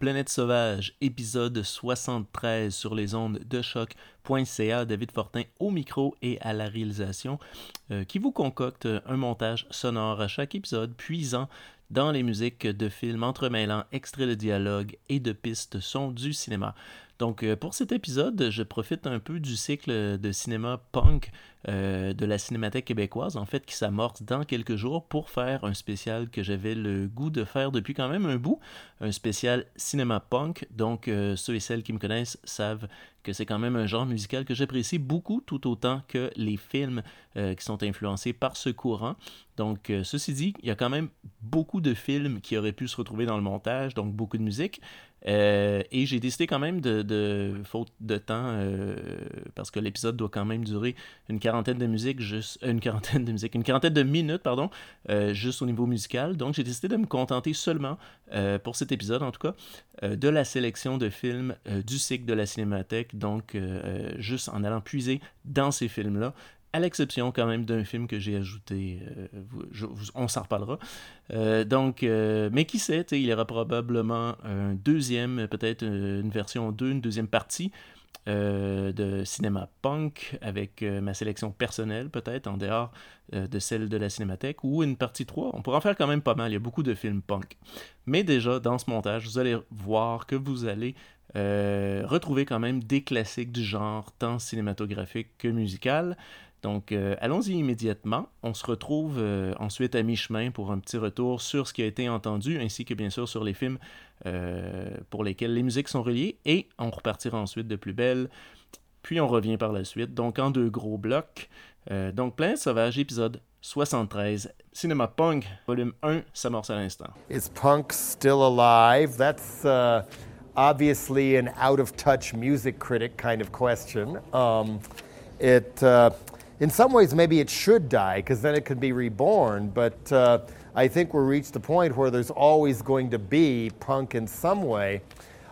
Planète Sauvage, épisode 73 sur les ondes de choc.ca. David Fortin au micro et à la réalisation, euh, qui vous concocte un montage sonore à chaque épisode, puisant dans les musiques de films entremêlant extraits de dialogue et de pistes son du cinéma. Donc, euh, pour cet épisode, je profite un peu du cycle de cinéma punk euh, de la Cinémathèque québécoise, en fait, qui s'amorce dans quelques jours pour faire un spécial que j'avais le goût de faire depuis quand même un bout, un spécial cinéma punk. Donc, euh, ceux et celles qui me connaissent savent que c'est quand même un genre musical que j'apprécie beaucoup, tout autant que les films qui sont influencés par ce courant. Donc, ceci dit, il y a quand même beaucoup de films qui auraient pu se retrouver dans le montage, donc beaucoup de musique. Euh, et j'ai décidé quand même de, faute de temps, euh, parce que l'épisode doit quand même durer une quarantaine de musiques, juste euh, une quarantaine de musiques, une quarantaine de minutes, pardon, juste au niveau musical. Donc j'ai décidé de me contenter seulement, pour cet épisode en tout cas, de la sélection de films du cycle de la cinémathèque. Donc juste en allant puiser dans ces films-là à l'exception quand même d'un film que j'ai ajouté, euh, on s'en reparlera. Euh, donc, euh, mais qui sait, il y aura probablement un deuxième, peut-être une version 2, une deuxième partie de cinéma punk avec ma sélection personnelle, peut-être en dehors de celle de la cinémathèque, ou une partie 3. On pourra en faire quand même pas mal, il y a beaucoup de films punk. Mais déjà, dans ce montage, vous allez voir que vous allez retrouver quand même des classiques du genre, tant cinématographique que musical. Donc, euh, allons-y immédiatement. On se retrouve euh, ensuite à mi-chemin pour un petit retour sur ce qui a été entendu, ainsi que bien sûr sur les films euh, pour lesquels les musiques sont reliées, et on repartira ensuite de plus belle. Puis on revient par la suite, donc en deux gros blocs. donc, Plein Sauvage, épisode 73. Cinéma Punk, volume 1, s'amorce à l'instant. Is punk still alive? That's uh, obviously an out-of-touch music critic kind of question. Um, it... Uh, in some ways, maybe it should die because then it could be reborn. But uh, I think we're reached a point where there's always going to be punk in some way.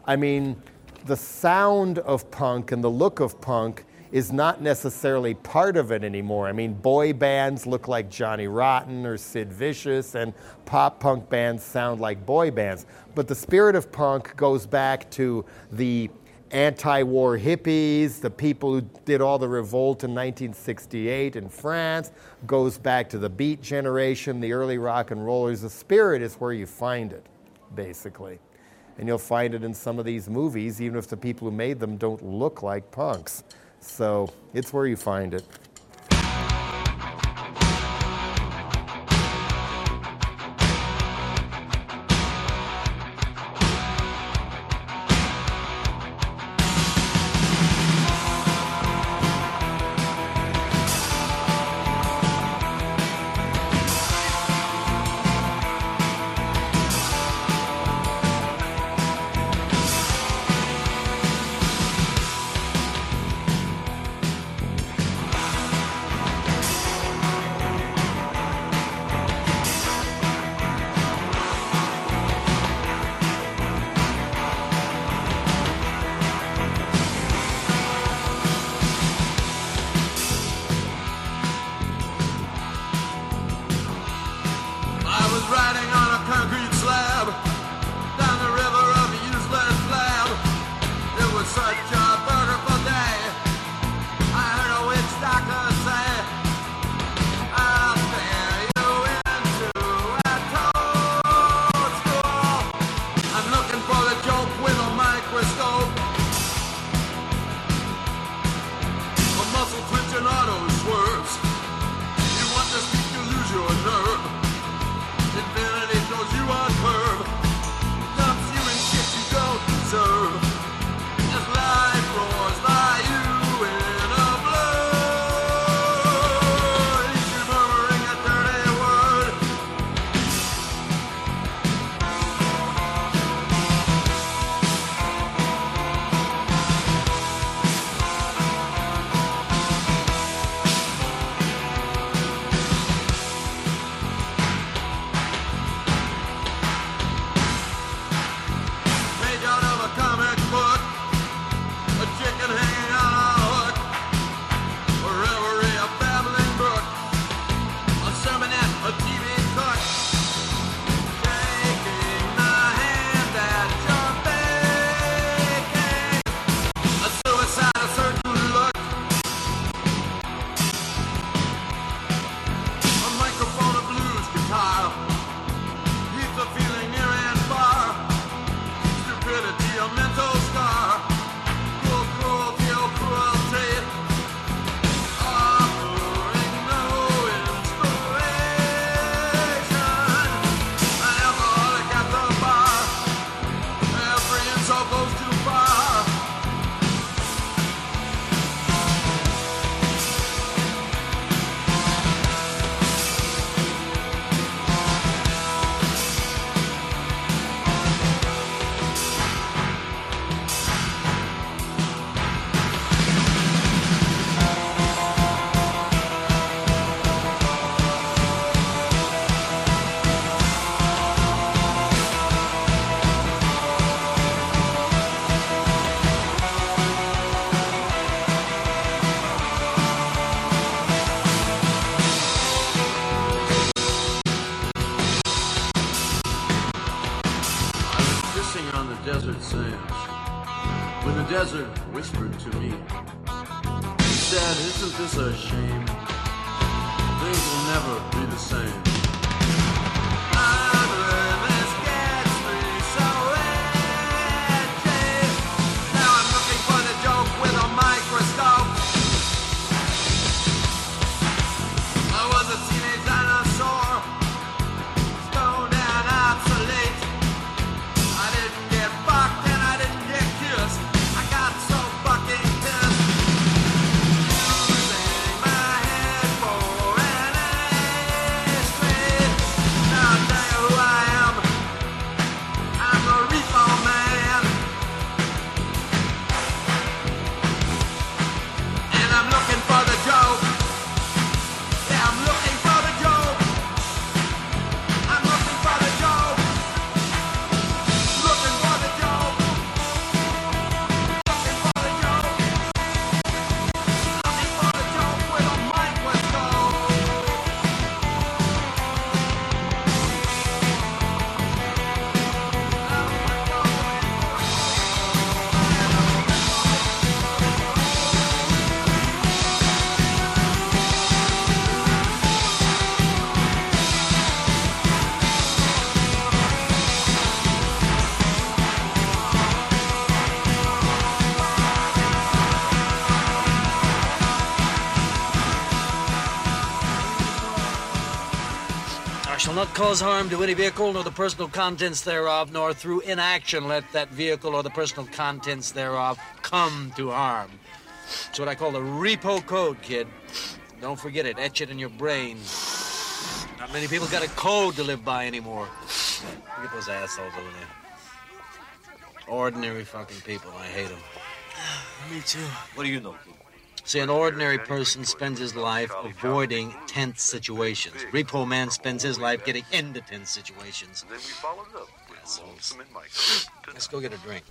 I mean, the sound of punk and the look of punk is not necessarily part of it anymore. I mean, boy bands look like Johnny Rotten or Sid Vicious, and pop punk bands sound like boy bands. But the spirit of punk goes back to the anti war hippies, the people who did all the revolt in 1968 in France, goes back to the beat generation, the early rock and rollers. The spirit is where you find it, basically. And you'll find it in some of these movies, even if the people who made them don't look like punks. So it's where you find it. Said, Isn't this a shame? Things will never be the same. Cause harm to any vehicle nor the personal contents thereof, nor through inaction let that vehicle or the personal contents thereof come to harm. It's what I call the repo code, kid. Don't forget it. Etch it in your brain. Not many people got a code to live by anymore. Look at those assholes over there. Ordinary fucking people. I hate them. Me too. What do you know, kid? See, an ordinary person spends his life avoiding tense situations. Repo man spends his life getting into tense situations. Then we followed up with Assholes. Lonesome and Mike. Let's go get a drink.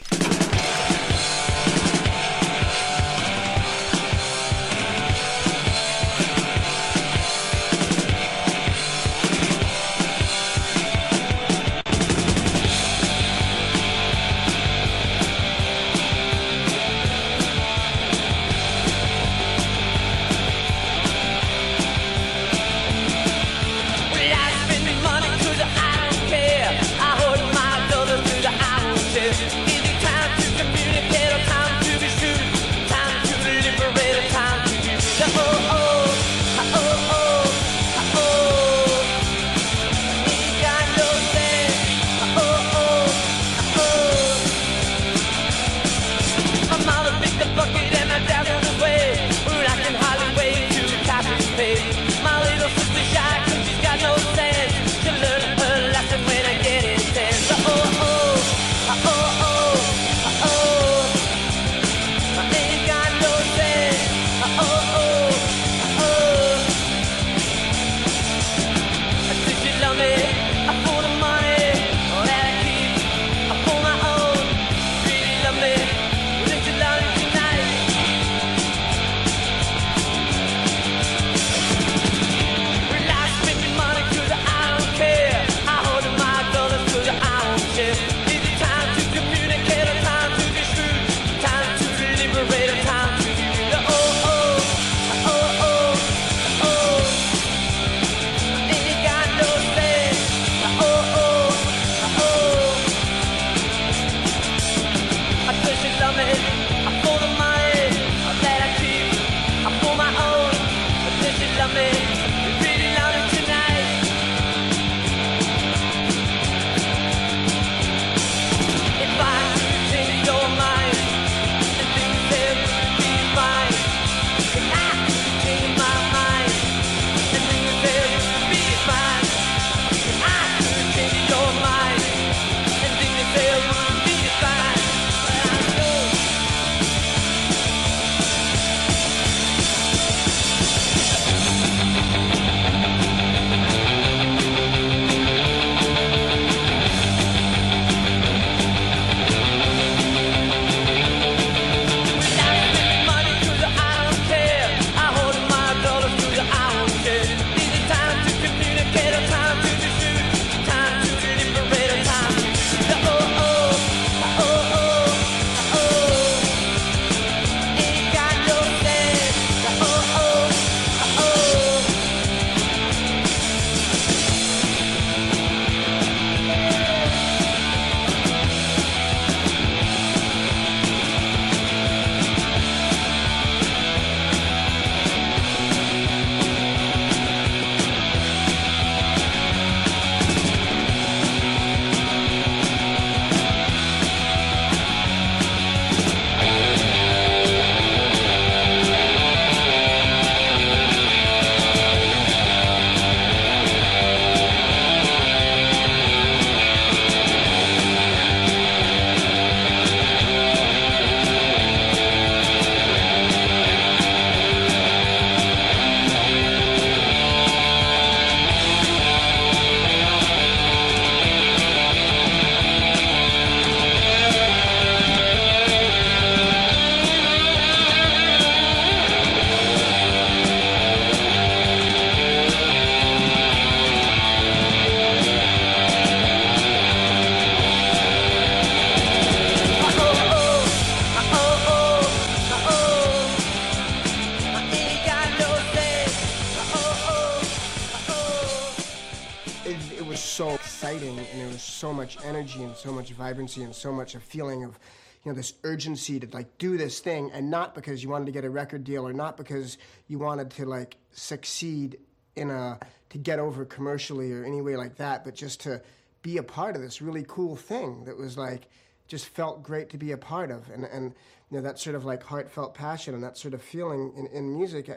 Vibrancy and so much a feeling of you know this urgency to like do this thing and not because you wanted to get a record deal or not because you wanted to like succeed in a to get over commercially or any way like that but just to be a part of this really cool thing that was like just felt great to be a part of. And and you know that sort of like heartfelt passion and that sort of feeling in, in music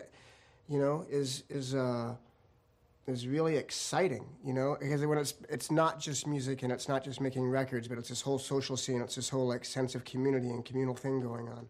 you know is is uh is really exciting, you know, because when it's it's not just music and it's not just making records, but it's this whole social scene, it's this whole like sense of community and communal thing going on.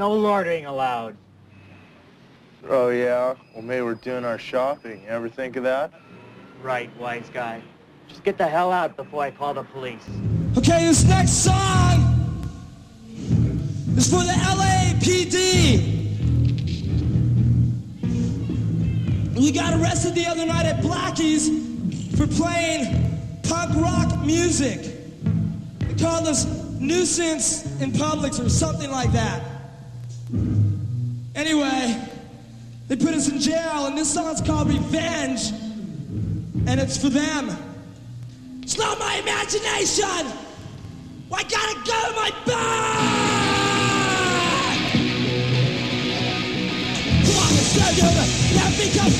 No loitering allowed. Oh, yeah? Well, maybe we're doing our shopping. You ever think of that? Right, wise guy. Just get the hell out before I call the police. Okay, this next song is for the LAPD. We got arrested the other night at Blackie's for playing punk rock music. They called us nuisance in Publix or something like that. Anyway, they put us in jail, and this song's called Revenge, and it's for them. It's not my imagination! I gotta go to my bed! Promise to you to let me come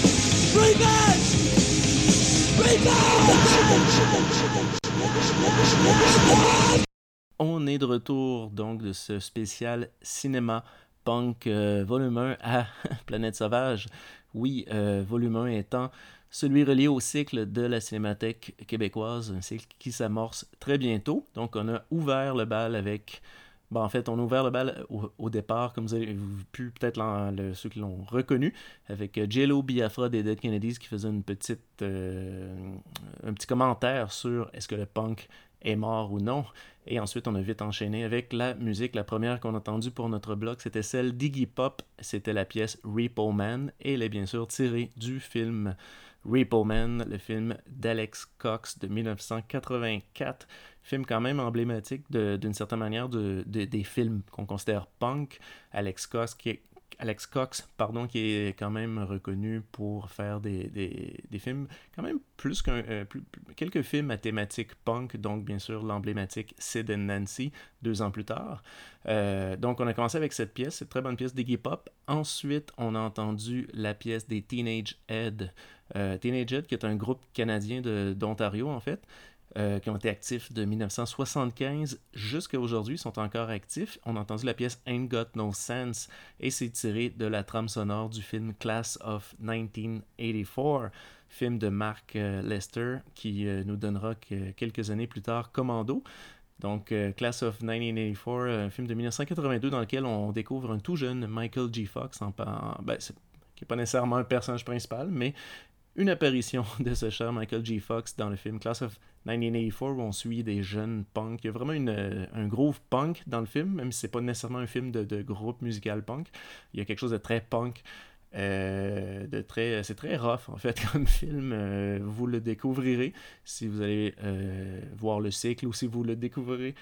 On est de retour donc de ce spécial cinéma punk euh, volume 1 à Planète Sauvage. Oui, euh, volume 1 étant celui relié au cycle de la Cinémathèque québécoise, un cycle qui s'amorce très bientôt. Donc, on a ouvert le bal avec. Bon, en fait, on a ouvert le bal au, départ, comme vous avez pu peut-être ceux qui l'ont reconnu, avec euh, Jello Biafra des Dead Kennedys qui faisait une petite, euh, un petit commentaire sur est-ce que le punk est mort ou non. Et ensuite, on a vite enchaîné avec la musique. La première qu'on a entendue pour notre blog, c'était celle d'Iggy Pop. C'était la pièce Repo Man. Et elle est bien sûr tirée du film Repo le film d'Alex Cox de 1984. Film quand même emblématique d'une certaine manière de, des films qu'on considère punk. Alex Cox qui est Alex Cox, pardon, qui est quand même reconnu pour faire des, des, films, quand même plus qu'un. Euh, quelques films à thématique punk, donc bien sûr l'emblématique Sid and Nancy, deux ans plus tard. Euh, donc on a commencé avec cette pièce, cette très bonne pièce d'Iggy Pop. Ensuite, on a entendu la pièce des Teenage Ed. Euh, Teenage qui est un groupe canadien d'Ontario, en fait. Euh, qui ont été actifs de 1975 jusqu'à aujourd'hui, sont encore actifs. On a entendu la pièce Ain't Got No Sense et c'est tiré de la trame sonore du film Class of 1984, film de Mark euh, Lester qui euh, nous donnera quelques années plus tard Commando. Donc, Class of 1984, un film de 1982 dans lequel on découvre un tout jeune Michael G. Fox, en, ben, qui n'est pas nécessairement un personnage principal, mais une apparition de ce cher Michael G. Fox dans le film Class of 1984 où on suit des jeunes punks. Il y a vraiment euh, un groove punk dans le film, même si c'est pas nécessairement un film de, groupe musical punk. Il y a quelque chose de très punk. Euh, c'est très rough en fait comme film euh, vous le découvrirez si vous allez voir le cycle ou si vous le découvrirez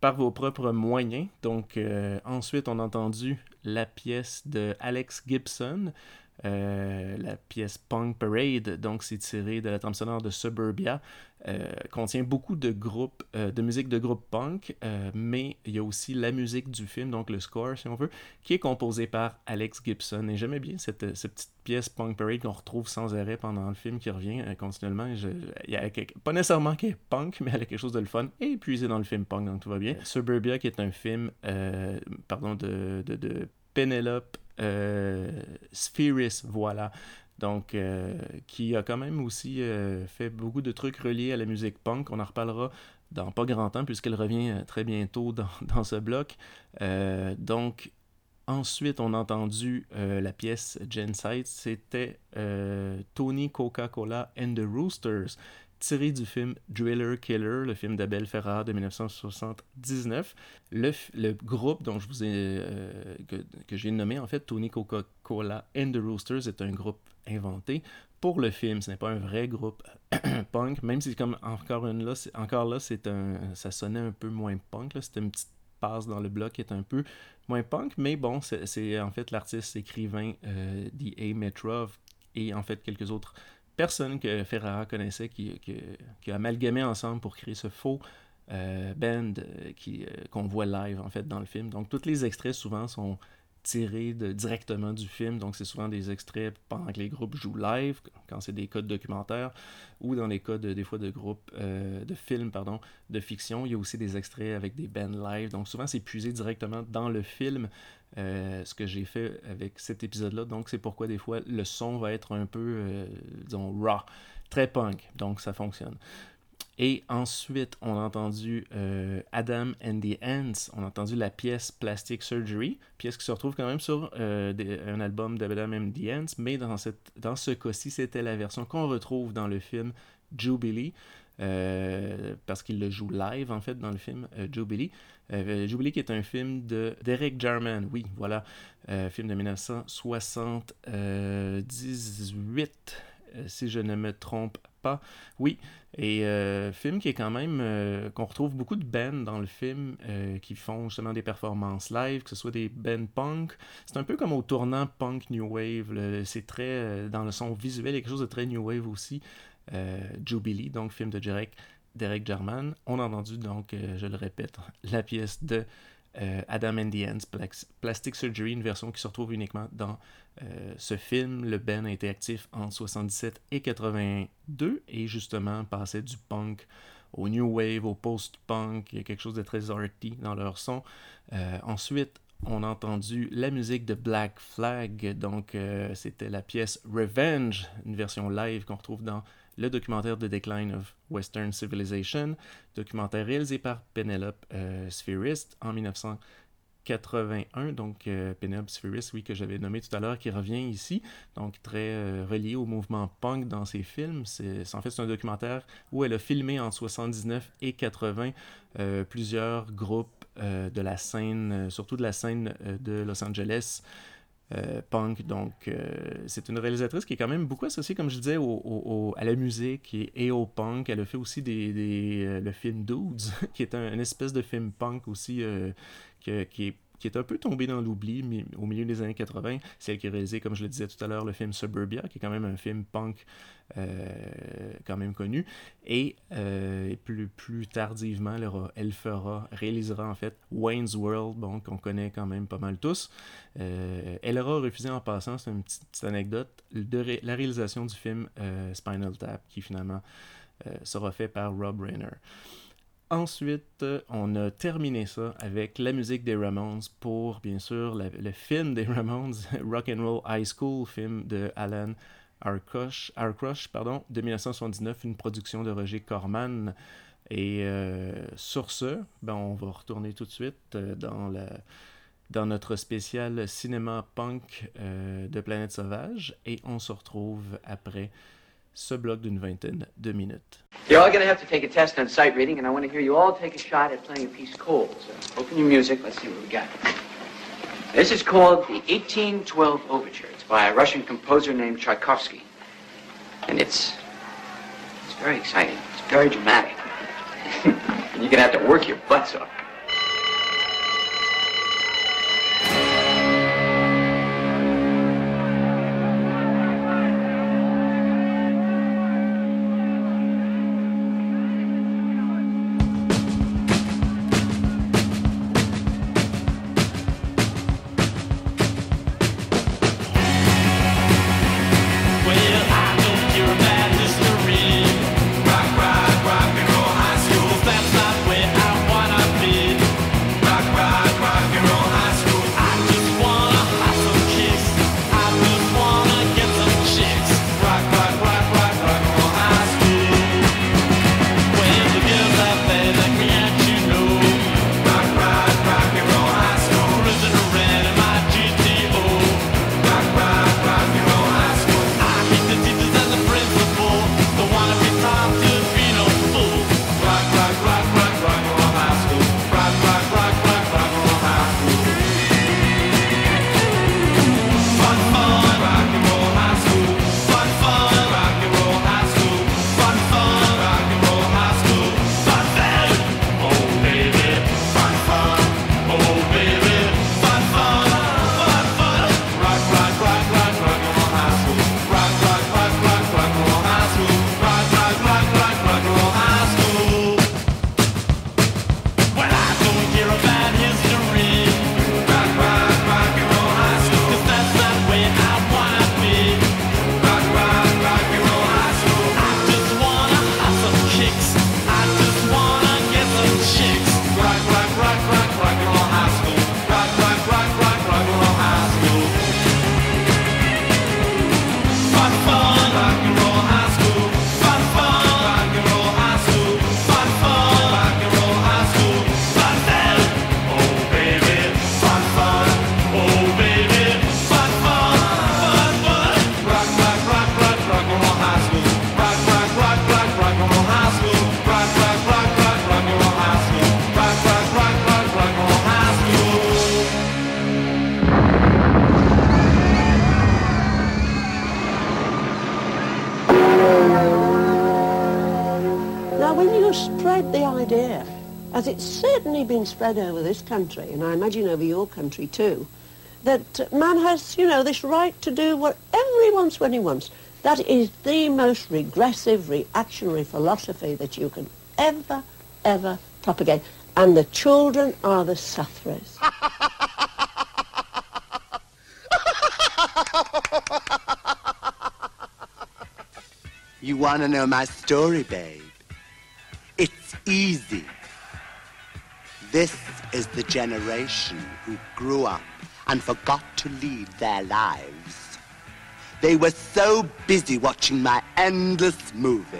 par vos propres moyens donc ensuite on a entendu la pièce de Alex Gibson euh, la pièce Punk Parade, donc c'est tiré de la trame sonore de Suburbia, euh, contient beaucoup de groupes, euh, de musique de groupe punk, mais il y a aussi la musique du film, donc le score si on veut, qui est composé par Alex Gibson. Et j'aimais bien cette, petite pièce Punk Parade qu'on retrouve sans arrêt pendant le film qui revient continuellement. il y a pas nécessairement qui est punk, mais elle a quelque chose de le fun et épuisé dans le film punk, donc tout va bien. Suburbia qui est un film, pardon, de, de, de Penelope euh, Spheris, voilà. Donc, euh, qui a quand même aussi euh, fait beaucoup de trucs reliés à la musique punk. On en reparlera dans pas grand temps, puisqu'elle revient très bientôt dans, dans ce bloc. donc, ensuite, on a entendu la pièce Gensight. C'était Tony Coca-Cola and the Roosters tiré du film Driller Killer, le film d'Abel Ferrara de 1979. Le, le, groupe dont je vous ai, euh, que, que j'ai nommé, en fait, Tony Coca-Cola and the Roosters, est un groupe inventé pour le film. Ce n'est pas un vrai groupe punk, même si, comme encore une là, encore là, c'est un, ça sonnait un peu moins punk. C'était une petite passe dans le bloc qui est un peu moins punk, mais bon, c'est, en fait l'artiste écrivain euh, D.A. Metrov et en fait quelques autres personne que Ferrara connaissait qui, a amalgamé ensemble pour créer ce faux euh, band euh, euh, qu'on voit live en fait dans le film. Donc tous les extraits souvent sont tirés directement du film, donc c'est souvent des extraits pendant que les groupes jouent live, quand c'est des codes documentaires, ou dans les de, des fois de groupes de films pardon, de fiction, il y a aussi des extraits avec des bands live, donc souvent c'est puisé directement dans le film, euh, ce que j'ai fait avec cet épisode-là. Donc, c'est pourquoi des fois le son va être un peu, euh, disons, raw, très punk. Donc, ça fonctionne. Et ensuite, on a entendu euh, Adam and the Ants. On a entendu la pièce Plastic Surgery, pièce qui se retrouve quand même sur un album d'Adam and the Ants, mais dans, cette, dans ce cas-ci, c'était la version qu'on retrouve dans le film Jubilee. Euh, parce qu'il le joue live en fait dans le film euh, Jubilee. Euh, Jubilee qui est un film de d'Eric Jarman, oui, voilà, film de 1978, si je ne me trompe pas. Oui, et film qui est quand même qu'on retrouve beaucoup de bands dans le film qui font justement des performances live, que ce soit des bands punk. C'est un peu comme au tournant punk new wave. C'est très dans le son visuel, il quelque chose de très new wave aussi. Euh, Jubilee, donc film de Derek, Derek Jarman. On a entendu, donc, euh, je le répète, la pièce de euh, Adam and the Ants, Plastic Surgery, une version qui se retrouve uniquement dans ce film. Le band a été actif en 77 et 82 et justement passait du punk au new wave, au post-punk. Il y a quelque chose de très arty dans leur son. ensuite, on a entendu la musique de Black Flag, donc euh, c'était la pièce Revenge, une version live qu'on retrouve dans le documentaire The Decline of Western Civilization, documentaire réalisé par Penelope euh, Spherist en 1981, donc euh, Penelope Spherist, oui, que j'avais nommé tout à l'heure, qui revient ici, donc très euh, relié au mouvement punk dans ses films. C'est, en fait, un documentaire où elle a filmé en 79 et 80 euh, plusieurs groupes de la scène, surtout de la scène de Los Angeles. Euh, punk, donc euh, c'est une réalisatrice qui est quand même beaucoup associée, comme je disais, au, à la musique et, au punk. Elle a fait aussi des, des, euh, le film Dudes, qui est un, une espèce de film punk aussi, qui est qui est un peu tombé dans l'oubli au milieu des années 80. Celle qui a réalisé, comme je le disais tout à l'heure, le film Suburbia, qui est quand même un film punk euh, quand même connu. Et euh, plus, tardivement, elle, fera, réalisera en fait Wayne's World, bon, qu'on connaît quand même pas mal tous. Euh, elle aura refusé en passant, c'est une petite, anecdote, de la réalisation du film Spinal Tap, qui finalement sera fait par Rob Reiner. Ensuite, on a terminé ça avec la musique des Ramones pour, bien sûr, le film des Ramones, Rock and Roll High School, film de Alan Arkush, pardon, de 1979, une production de Roger Corman. Et euh, sur ce, ben, on va retourner tout de suite euh, dans, la, dans notre spécial cinéma punk euh, de Planète Sauvage et on se retrouve après ce bloc d'une vingtaine de minutes. You're all going to have to take a test on sight reading, and I want to hear you all take a shot at playing a piece cold. So open your music. Let's see what we got. This is called the 1812 Overture. It's by a Russian composer named Tchaikovsky. And it's, it's very exciting. It's very dramatic. and you're going to have to work your butts off. As it's certainly been spread over this country, and I imagine over your country too, that man has, you know, this right to do whatever he wants when he wants, that is the most regressive, reactionary philosophy that you can ever, ever propagate. And the children are the sufferers. You want to know my story, babe? It's easy. This is the generation who grew up and forgot to lead their lives. They were so busy watching my endless movie.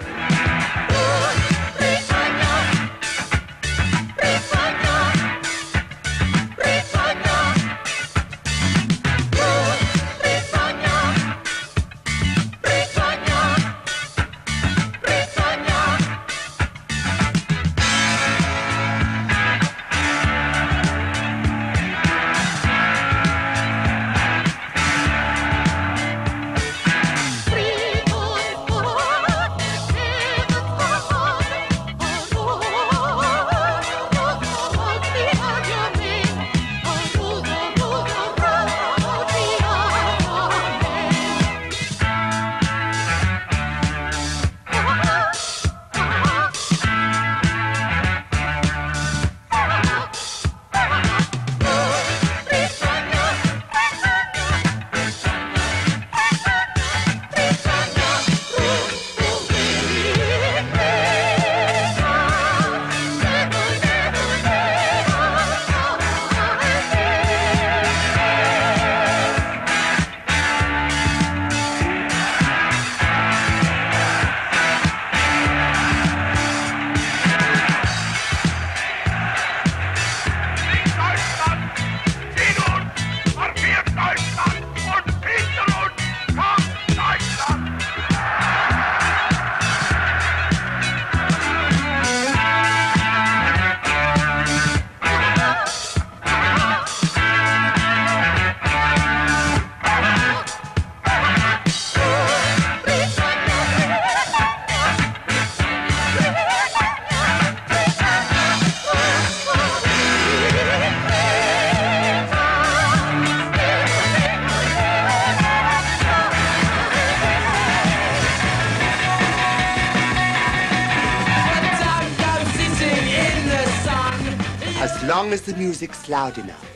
As the music's loud enough,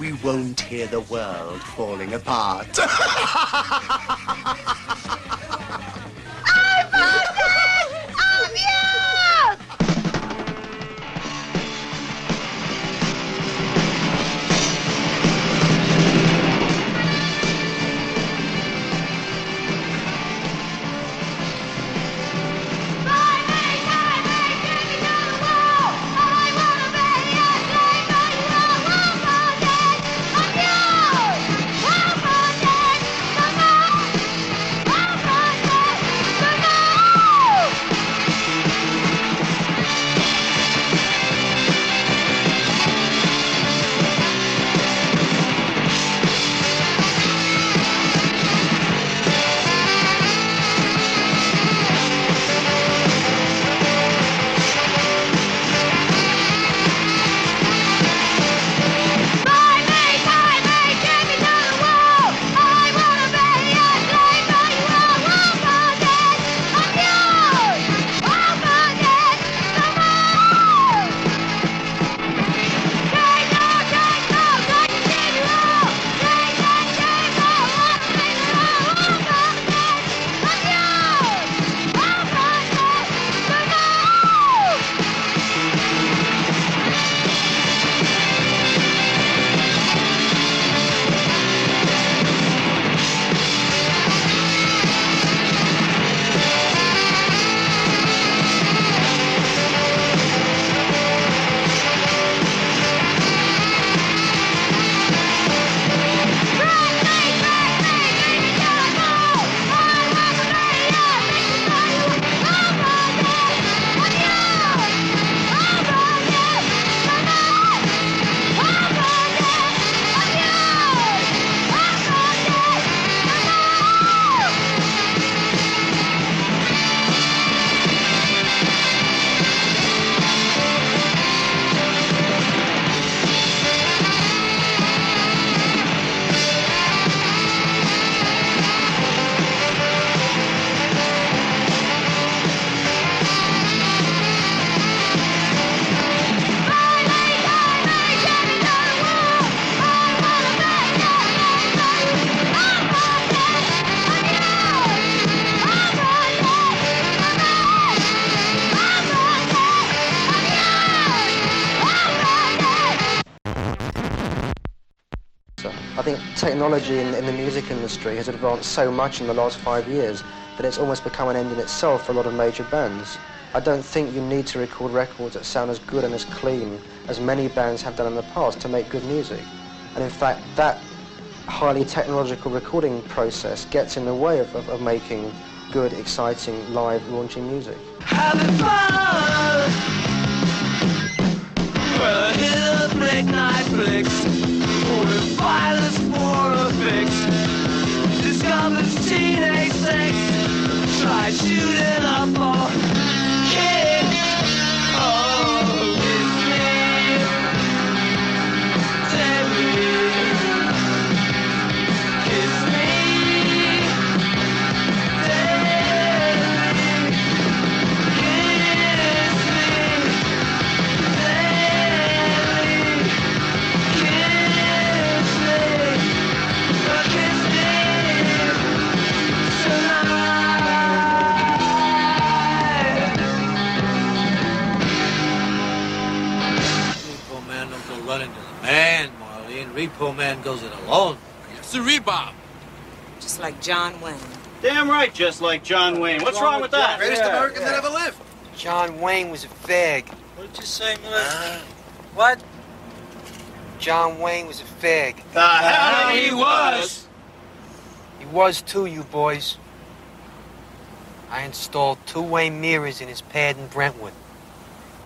we won't hear the world falling apart. technology in, in the music industry has advanced so much in the last five years that it's almost become an end in itself for a lot of major bands. I don't think you need to record records that sound as good and as clean as many bands have done in the past to make good music. And in fact, that highly technological recording process gets in the way of, of, of making good, exciting, live, launching music. Having fun. Well, night flicks. Violence for a fix. Discovers teenage sex. Try shooting up for Marlene. Repo man goes it alone. It's a rebob. Just like John Wayne. Damn right, just like John Wayne. What's wrong with that? Greatest American that ever lived. John Wayne was a fag. What did you say, Miller? Ah. What? John Wayne was a fag. The hell ah, he was! He was too, you boys. I installed two way mirrors in his pad in Brentwood.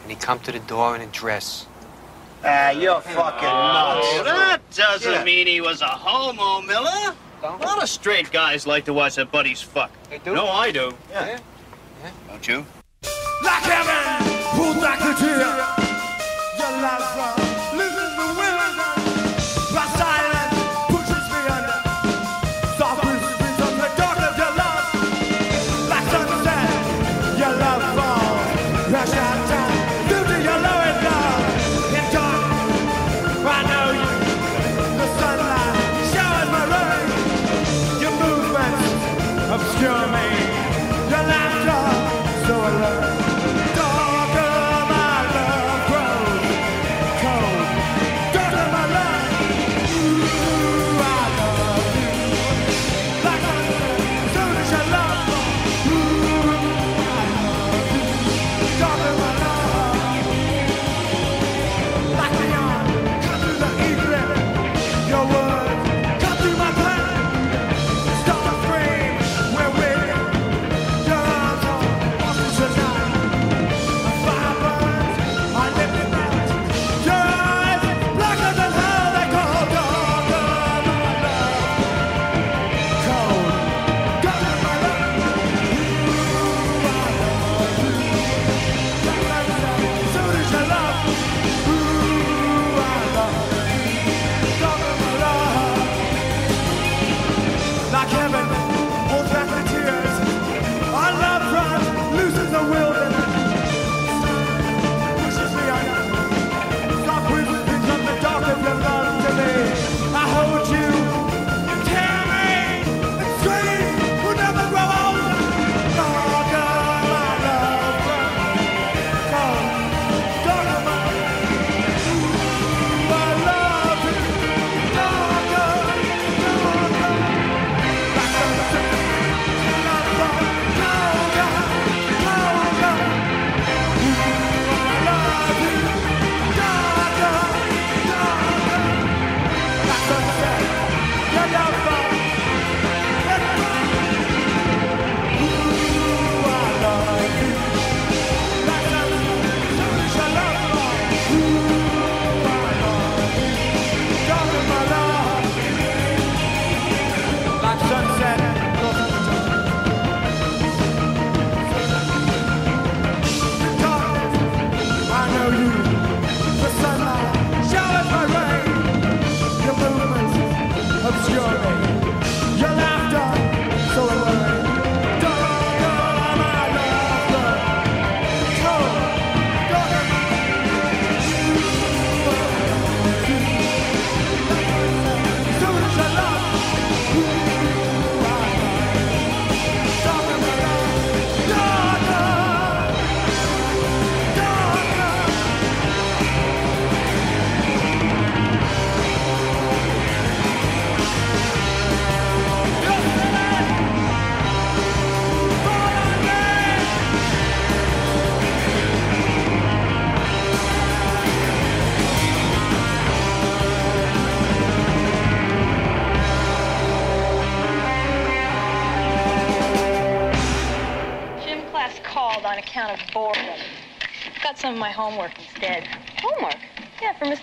And he come to the door in a dress. Ah, you're fucking nuts. Oh, that doesn't Yeah. mean he was a homo, Miller. A lot of straight guys like to watch their buddies fuck. They do? No, I do. Yeah. yeah. Don't you? Like heaven, pulled back the tear. Your love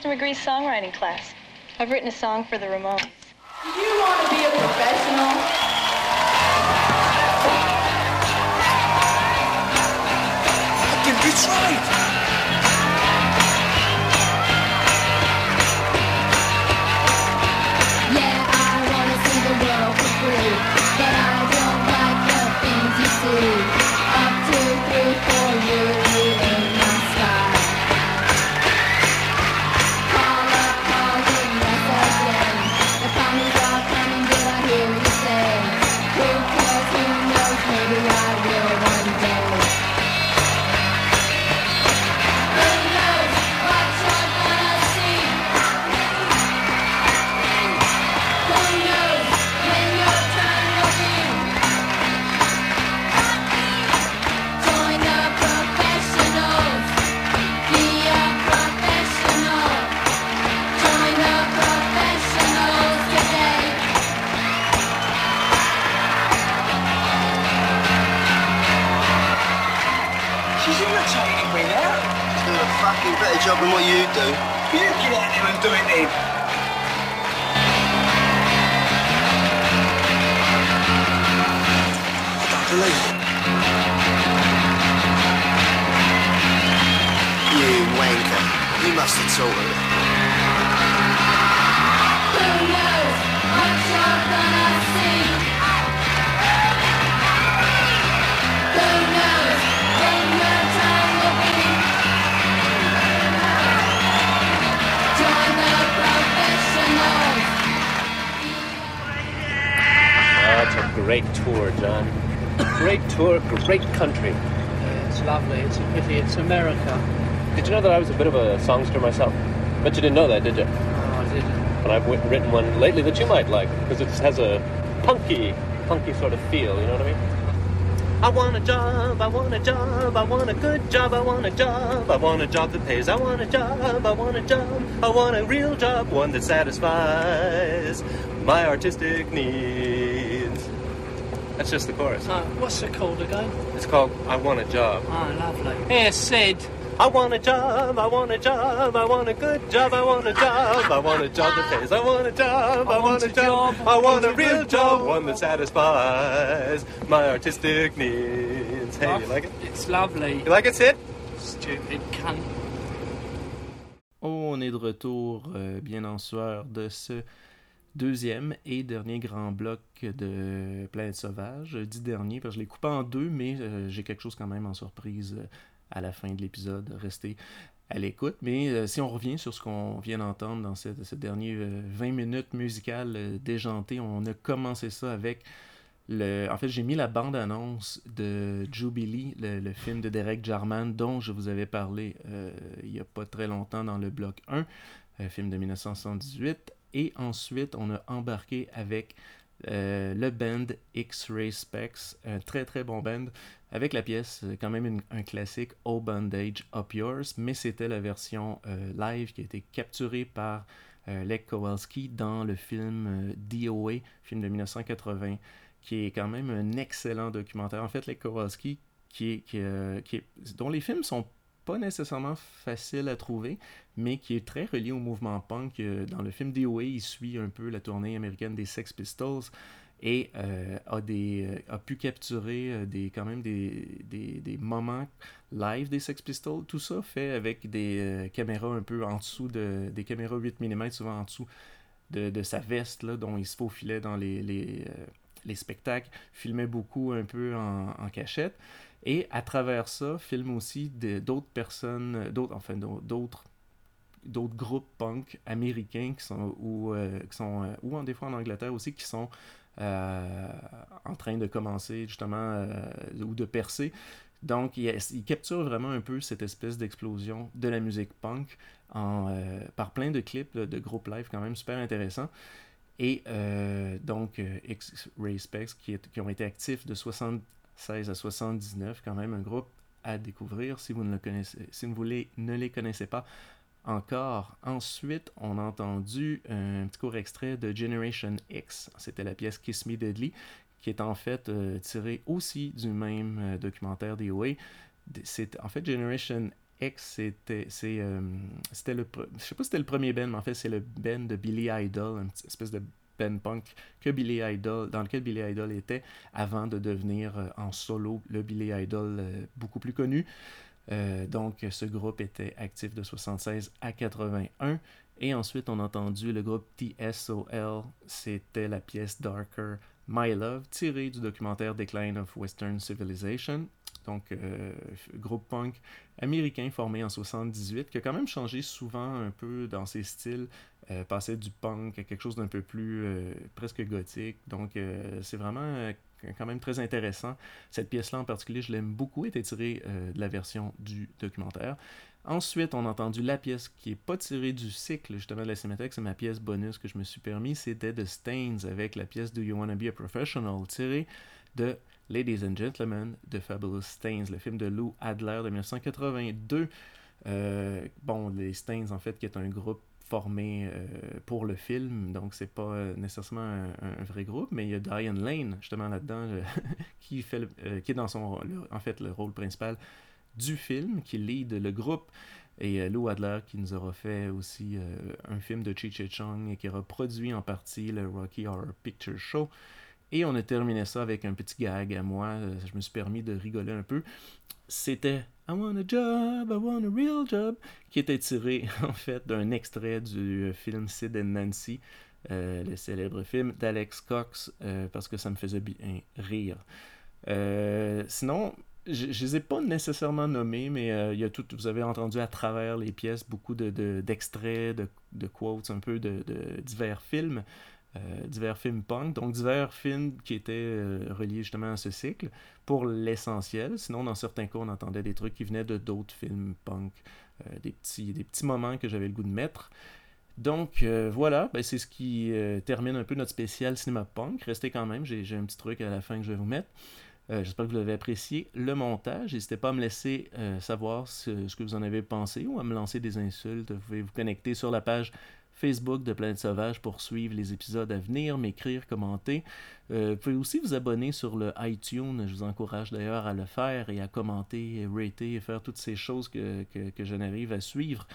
Yeah, for Mr. McGree's songwriting class. I've written a song for the Ramones. Do you want to be a professional? Fucking Detroit! Yeah, I wanna see the great country. It's lovely. It's a pity. It's America. Did you know that I was a bit of a songster myself? But you didn't know that, did you? Oh, I didn't. But I've written one lately that you might like because it has a punky, punky sort of feel. You know what I mean? I want a job, I want a job, I want a good job, I want a job, I want a job that pays, I want a job, I want a job, I want a real job, one that satisfies my artistic needs. That's just the chorus. Oh, what's it called again? It's called I Want a Job. Oh, lovely. Here, Sid. I want a job, I want a job, I want a good job, I want a job, I want a job that pays, I want a job, I want a job, I want a real job, one that satisfies my artistic needs. Hey, you like it? It's lovely. You like it, Sid? Stupid cunt. On est de retour euh, bien en sueur de ce deuxième et dernier grand bloc de Planète Sauvage. Je dis dernier parce que je l'ai coupé en deux, mais euh, j'ai quelque chose quand même en surprise euh, à la fin de l'épisode. Restez à l'écoute. Mais euh, si on revient sur ce qu'on vient d'entendre dans cette, cette dernière euh, 20 minutes musicales déjantées, on a commencé ça avec le... En fait, j'ai mis la bande-annonce de Jubilee, le, film de Derek Jarman, dont je vous avais parlé il n'y a pas très longtemps dans le bloc 1, un film de 1978. Et ensuite, on a embarqué avec euh, le band X-Ray Specs, un très très bon band, avec la pièce, euh, quand même un classique, Oh Bandage Up Yours, mais c'était la version euh, live qui a été capturée par euh, Kowalski dans le film DOA, film de 1980, qui est quand même un excellent documentaire. En fait, Lech Kowalski, qui est, qui, dont les films sont pas nécessairement faciles à trouver, mais qui est très relié au mouvement punk. Euh, Dans le film DOA, il suit un peu la tournée américaine des Sex Pistols et euh, euh, a pu capturer des, quand même des, moments live des Sex Pistols. Tout ça fait avec des caméras un peu en dessous, de, des caméras 8 mm souvent en dessous de, sa veste, dont il se faufilait dans les, les, les spectacles, filmait beaucoup un peu en cachette. Et à travers ça, filme aussi d'autres personnes, euh, d'autres, enfin d'au- d'autres d'autres groupes punk américains qui sont ou euh, qui sont euh, ou en des fois en Angleterre aussi qui sont en train de commencer justement ou de percer. Donc il, il capture vraiment un peu cette espèce d'explosion de la musique punk par plein de clips de groupes live quand même super intéressants. Et donc X-Ray Specs qui, qui ont été actifs de 76 à 79, quand même un groupe à découvrir si vous ne, le connaissez, si vous les- ne les connaissez pas encore. Ensuite, on a entendu un petit court extrait de Generation X. C'était la pièce Kiss Me Deadly, qui est en fait euh, tirée aussi du même euh, documentaire DOA. c'est en fait Generation X, c'était euh, c'était le je sais pas c'était le premier band, mais en fait c'est le band de Billy Idol, une espèce de band punk que Billy Idol, dans lequel Billy Idol était avant de devenir euh, en solo le Billy Idol euh, beaucoup plus connu. Euh, donc ce groupe était actif de 76 à 81. Et ensuite, on a entendu le groupe TSOL. C'était la pièce Darker My Love, tirée du documentaire Decline of Western Civilization. Donc, groupe punk américain formé en 78, qui a quand même changé souvent un peu dans ses styles, euh, passait du punk à quelque chose d'un peu plus euh, presque gothique. Donc, euh, c'est vraiment quand même très intéressant. Cette pièce-là en particulier, je l'aime beaucoup, était tirée de la version du documentaire. Ensuite, on a entendu la pièce qui est pas tirée du cycle justement de la Cinémathèque, c'est ma pièce bonus que je me suis permis, c'était The Stains avec la pièce Do You Wanna Be a Professional, tirée de Ladies and Gentlemen de Fabulous Stains, le film de Lou Adler de 1982. Euh, bon, les Stains en fait, qui est un groupe formé euh, pour le film, donc c'est pas euh, nécessairement un, vrai groupe, mais il y a Diane Lane justement là-dedans qui fait euh, qui est dans son le- en fait le rôle principal du film, qui lead le groupe. Et Lou Adler qui nous aura fait aussi un film de Cheech Chong et qui aura produit en partie le Rocky Horror Picture Show. Et on a terminé ça avec un petit gag à moi. Je me suis permis de rigoler un peu. C'était I want a job, I want a real job, qui était tiré en fait d'un extrait du euh, film Sid and Nancy, euh, le célèbre film d'Alex Cox, euh, parce que ça me faisait bien rire. Euh, sinon, je ne les ai pas nécessairement nommés, mais il y a tout, vous avez entendu à travers les pièces beaucoup de, de- d'extraits, de, de quotes, un peu de, de divers films, euh, divers films punk, donc divers films qui étaient euh, reliés justement à ce cycle pour l'essentiel. Sinon, dans certains cas, on entendait des trucs qui venaient de d'autres films punk, euh, des, petits, des petits moments que j'avais le goût de mettre. Donc voilà, ben, c'est ce qui termine un peu notre spécial cinéma punk. Restez quand même, j'ai un petit truc à la fin que je vais vous mettre. J'espère que vous l'avez apprécié. Le montage, n'hésitez pas à me laisser savoir ce que vous en avez pensé ou à me lancer des insultes. Vous pouvez vous connecter sur la page Facebook de Planète Sauvage pour suivre les épisodes à venir, m'écrire, commenter. Euh, vous pouvez aussi vous abonner sur le iTunes. Je vous encourage d'ailleurs à le faire et à commenter, rater et faire toutes ces choses que, que, que je n'arrive à suivre.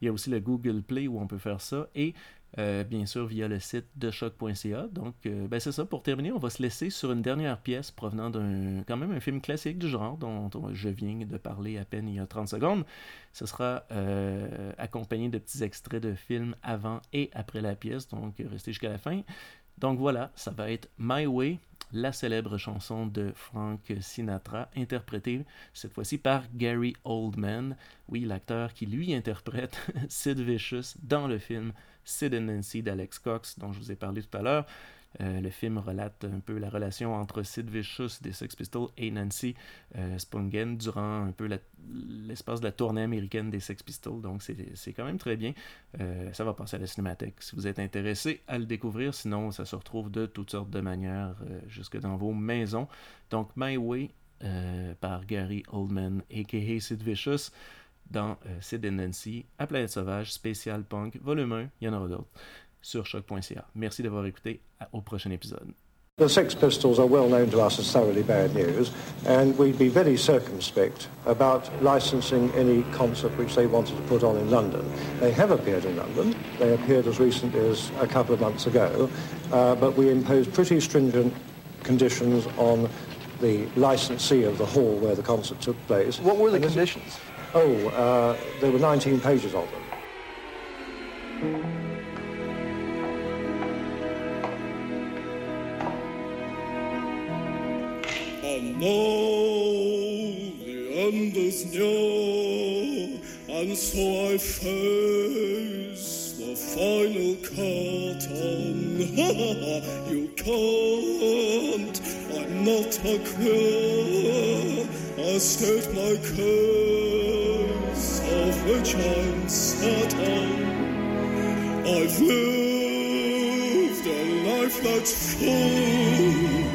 Il y a aussi le Google Play où on peut faire ça. Et euh, bien sûr via le site de choc.ca. Donc, euh, ben c'est ça. Pour terminer, on va se laisser sur une dernière pièce provenant d'un quand même un film classique du genre dont on- je viens de parler à peine il y a 30 secondes. Ce sera euh, accompagné de petits extraits de films avant et après la pièce. Donc, restez jusqu'à la fin. Donc voilà, ça va être My Way, la célèbre chanson de Frank Sinatra, interprétée cette fois-ci par Gary Oldman, oui, l'acteur qui lui interprète Sid Vicious dans le film Sid and Nancy d'Alex Cox, dont je vous ai parlé tout à l'heure. Euh, le film relate un peu la relation entre Sid Vicious des Sex Pistols et Nancy euh, Spungen durant un peu l'espace de la tournée américaine des Sex Pistols. Donc c'est quand même très bien. Euh, ça va passer à la cinémathèque si vous êtes intéressé à le découvrir. Sinon, ça se retrouve de toutes sortes de manières euh, jusque dans vos maisons. Donc My Way par Gary Oldman, a.k.a. Sid Vicious, dans Sid and Nancy, à Planète Sauvage, spécial punk, volume 1, il y en aura d'autres, sur choc.ca. Merci d'avoir écouté, À- au prochain épisode. The Sex Pistols are well known to us as thoroughly bad news, and we'd be very circumspect about licensing any concert which they wanted to put on in London. They have appeared in London. They appeared as recently as a couple of months ago, uh, but we imposed pretty stringent conditions on the licensee of the hall where the concert took place. What were the conditions? Oh, uh, there were 19 pages of them. And now the end is near, and so I face the final curtain. you can't, I'm not a queer. I state my case, of which I'm certain. I've lived a life that's full.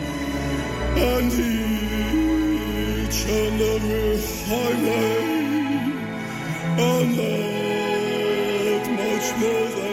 And each and every highway And not much more than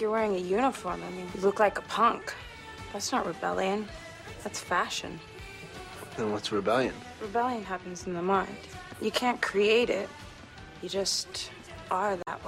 like you're wearing a uniform. I mean, you look like a punk. That's not rebellion. That's fashion. Then what's rebellion? Rebellion happens in the mind. You can't create it. You just are that.